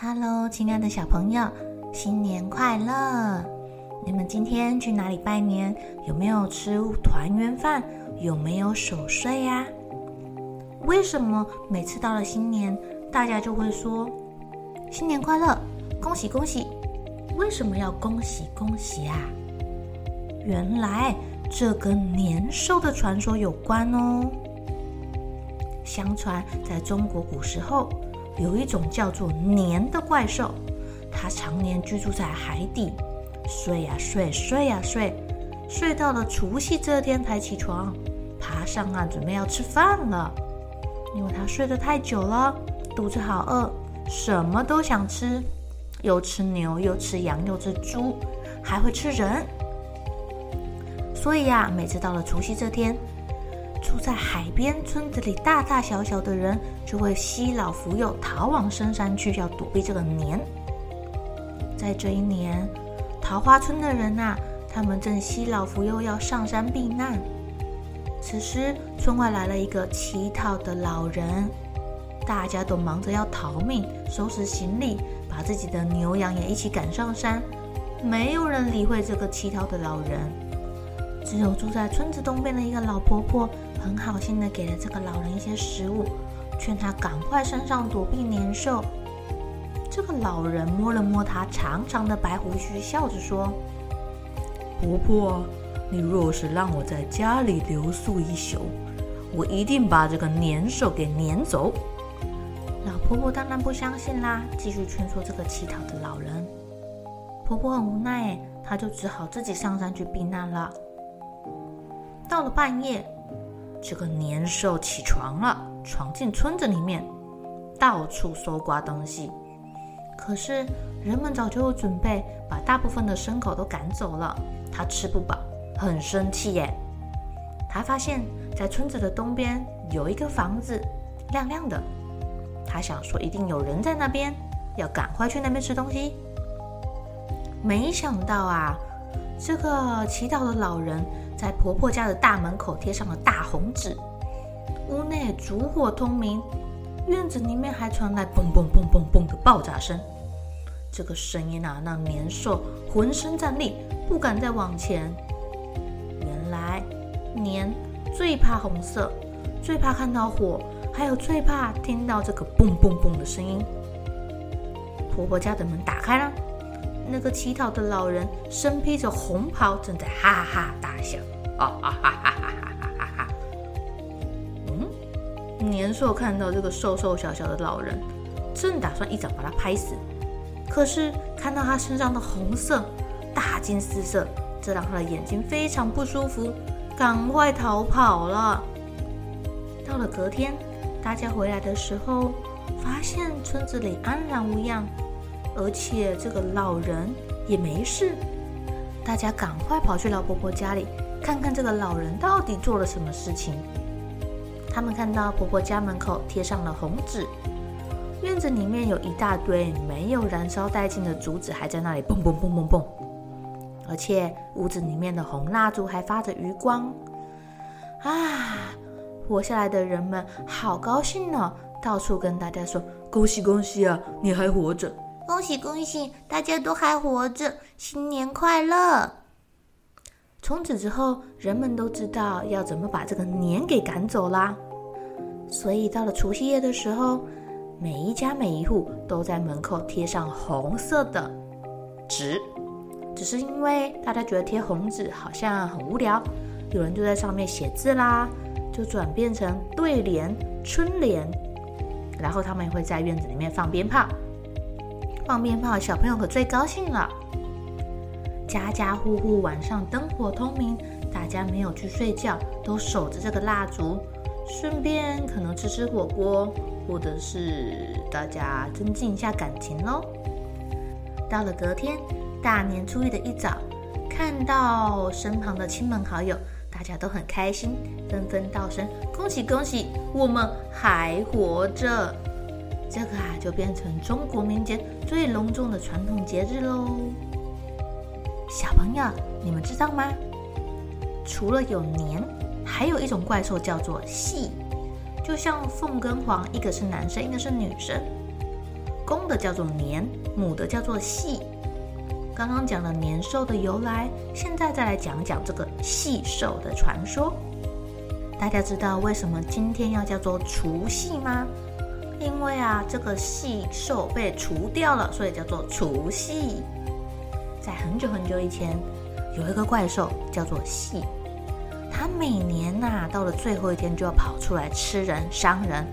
Hello，亲爱的小朋友，新年快乐！你们今天去哪里拜年？有没有吃团圆饭？有没有守岁呀？为什么每次到了新年，大家就会说新年快乐，恭喜恭喜？为什么要恭喜恭喜啊？原来这跟年兽的传说有关哦。相传在中国古时候，有一种叫做年的怪兽，它常年居住在海底，睡呀睡，睡呀睡，睡到了除夕这天才起床，爬上岸准备要吃饭了。因为它睡得太久了，肚子好饿，什么都想吃，又吃牛，又吃羊，又吃猪，还会吃人。所以呀，每次到了除夕这天，住在海边村子里大大小小的人就会携老扶幼逃往深山去，要躲避这个年。在这一年，桃花村的人呐，他们正携老扶幼要上山避难。此时，村外来了一个乞讨的老人，大家都忙着要逃命，收拾行李，把自己的牛羊也一起赶上山。没有人理会这个乞讨的老人，只有住在村子东边的一个老婆婆。很好心的给了这个老人一些食物，劝他赶快山上躲避年兽。这个老人摸了摸他长长的白胡须，笑着说：“婆婆，你若是让我在家里留宿一宿，我一定把这个年兽给撵走。”老婆婆当然不相信啦，继续劝说这个乞讨的老人。婆婆很无奈，她就只好自己上山去避难了。到了半夜。这个年兽起床了，闯进村子里面，到处搜刮东西。可是人们早就准备，把大部分的牲口都赶走了。他吃不饱，很生气耶。他发现，在村子的东边有一个房子，亮亮的。他想说，一定有人在那边，要赶快去那边吃东西。没想到啊，这个祈祷的老人。在婆婆家的大门口贴上了大红纸，屋内烛火通明，院子里面还传来嘣嘣嘣嘣嘣的爆炸声。这个声音啊，让年兽浑身战栗，不敢再往前。原来年最怕红色，最怕看到火，还有最怕听到这个嘣嘣嘣的声音。婆婆家的门打开了。那个乞讨的老人身披着红袍，正在哈哈大笑。啊哈哈哈哈哈哈哈！嗯，年兽看到这个瘦瘦小小的老人，正打算一掌把他拍死，可是看到他身上的红色，大惊失色，这让他的眼睛非常不舒服，赶快逃跑了。到了隔天，大家回来的时候，发现村子里安然无恙。而且这个老人也没事，大家赶快跑去老婆婆家里看看这个老人到底做了什么事情。他们看到婆婆家门口贴上了红纸，院子里面有一大堆没有燃烧殆尽的竹子还在那里蹦蹦蹦蹦蹦，而且屋子里面的红蜡烛还发着余光。啊，活下来的人们好高兴呢，到处跟大家说：“恭喜恭喜啊，你还活着！”恭喜恭喜，大家都还活着，新年快乐！从此之后，人们都知道要怎么把这个年给赶走啦。所以到了除夕夜的时候，每一家每一户都在门口贴上红色的纸。只是因为大家觉得贴红纸好像很无聊，有人就在上面写字啦，就转变成对联、春联，然后他们也会在院子里面放鞭炮。放鞭炮，小朋友可最高兴了。家家户户晚上灯火通明，大家没有去睡觉，都守着这个蜡烛，顺便可能吃吃火锅，或者是大家增进一下感情喽。到了隔天，大年初一的一早，看到身旁的亲朋好友，大家都很开心，纷纷道声恭喜恭喜，我们还活着。这个啊，就变成中国民间最隆重的传统节日喽。小朋友，你们知道吗？除了有年，还有一种怪兽叫做戏，就像凤跟凰，一个是男生，一个是女生。公的叫做年，母的叫做系。刚刚讲了年兽的由来，现在再来讲讲这个戏兽的传说。大家知道为什么今天要叫做除夕吗？因为啊，这个系兽被除掉了，所以叫做除夕。在很久很久以前，有一个怪兽叫做系，他每年呐、啊、到了最后一天就要跑出来吃人、伤人，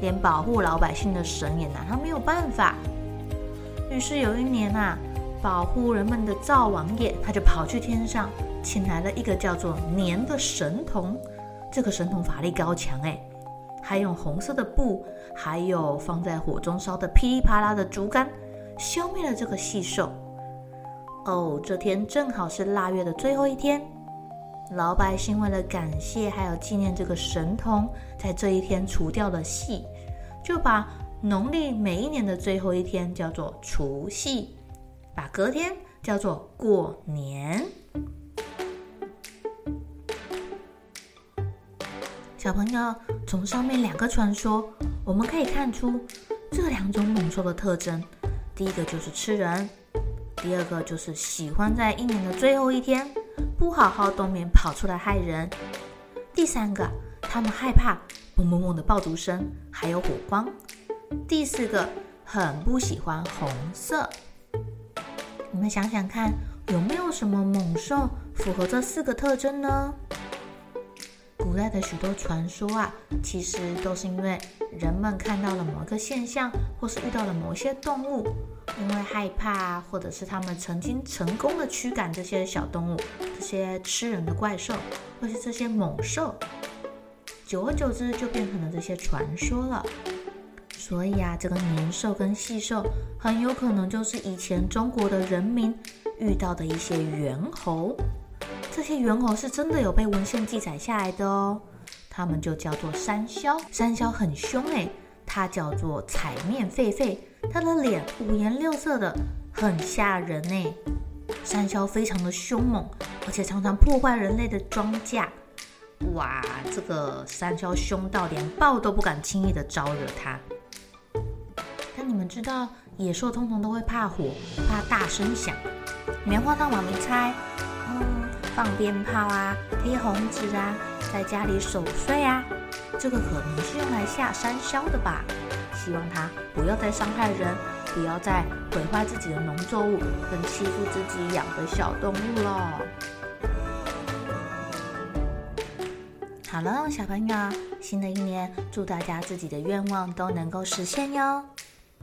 连保护老百姓的神也拿它没有办法。于是有一年啊。保护人们的灶王爷，他就跑去天上，请来了一个叫做年的神童。这个神童法力高强，哎，还用红色的布，还有放在火中烧的噼里啪啦的竹竿，消灭了这个细兽。哦，这天正好是腊月的最后一天，老百姓为了感谢还有纪念这个神童，在这一天除掉了细，就把农历每一年的最后一天叫做除夕。把隔天叫做过年。小朋友，从上面两个传说，我们可以看出这两种猛兽的特征。第一个就是吃人，第二个就是喜欢在一年的最后一天不好好冬眠跑出来害人。第三个，他们害怕砰砰砰的爆竹声，还有火光。第四个，很不喜欢红色。你们想想看，有没有什么猛兽符合这四个特征呢？古代的许多传说啊，其实都是因为人们看到了某个现象，或是遇到了某些动物，因为害怕，或者是他们曾经成功的驱赶这些小动物，这些吃人的怪兽，或是这些猛兽，久而久之就变成了这些传说了。所以啊，这个年兽跟细兽很有可能就是以前中国的人民遇到的一些猿猴。这些猿猴是真的有被文献记载下来的哦。他们就叫做山魈，山魈很凶诶，它叫做彩面狒狒，它的脸五颜六色的，很吓人诶。山魈非常的凶猛，而且常常破坏人类的庄稼。哇，这个山魈凶到连豹都不敢轻易的招惹它。但你们知道野兽通常都会怕火，怕大声响。棉花糖妈咪猜，放鞭炮啊，贴红纸啊，在家里守岁啊，这个可能是用来吓山魈的吧？希望它不要再伤害人，不要再毁坏自己的农作物，跟欺负自己养的小动物了。好了，小朋友，新的一年，祝大家自己的愿望都能够实现哟。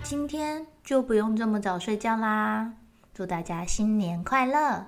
今天就不用这么早睡觉啦！祝大家新年快乐！